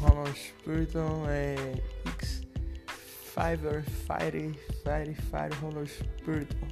Roman Spiriton é X Fiverr Fire Fire Fire Roman Spiriton